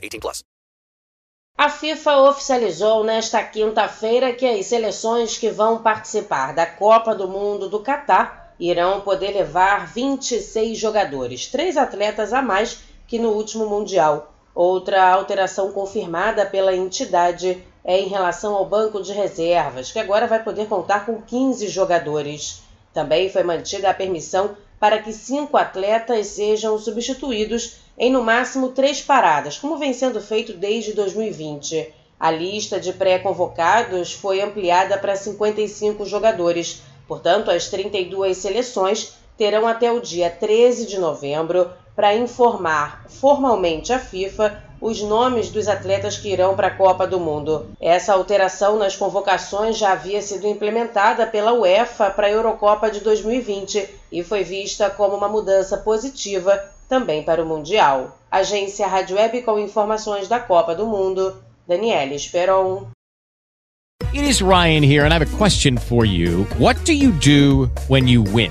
18 plus. A FIFA oficializou nesta quinta-feira que as seleções que vão participar da Copa do Mundo do Catar irão poder levar 26 jogadores, três atletas a mais que no último Mundial. Outra alteração confirmada pela entidade é em relação ao banco de reservas, que agora vai poder contar com 15 jogadores. Também foi mantida a permissão para que cinco atletas sejam substituídos em no máximo três paradas, como vem sendo feito desde 2020. A lista de pré-convocados foi ampliada para 55 jogadores, portanto, as 32 seleções terão até o dia 13 de novembro para informar formalmente a FIFA os nomes dos atletas que irão para a Copa do Mundo. Essa alteração nas convocações já havia sido implementada pela UEFA para a Eurocopa de 2020 e foi vista como uma mudança positiva também para o Mundial. Agência Rádio Web com informações da Copa do Mundo. Daniela Esperon. It is Ryan here, and I have a question for you. What do you do when you win?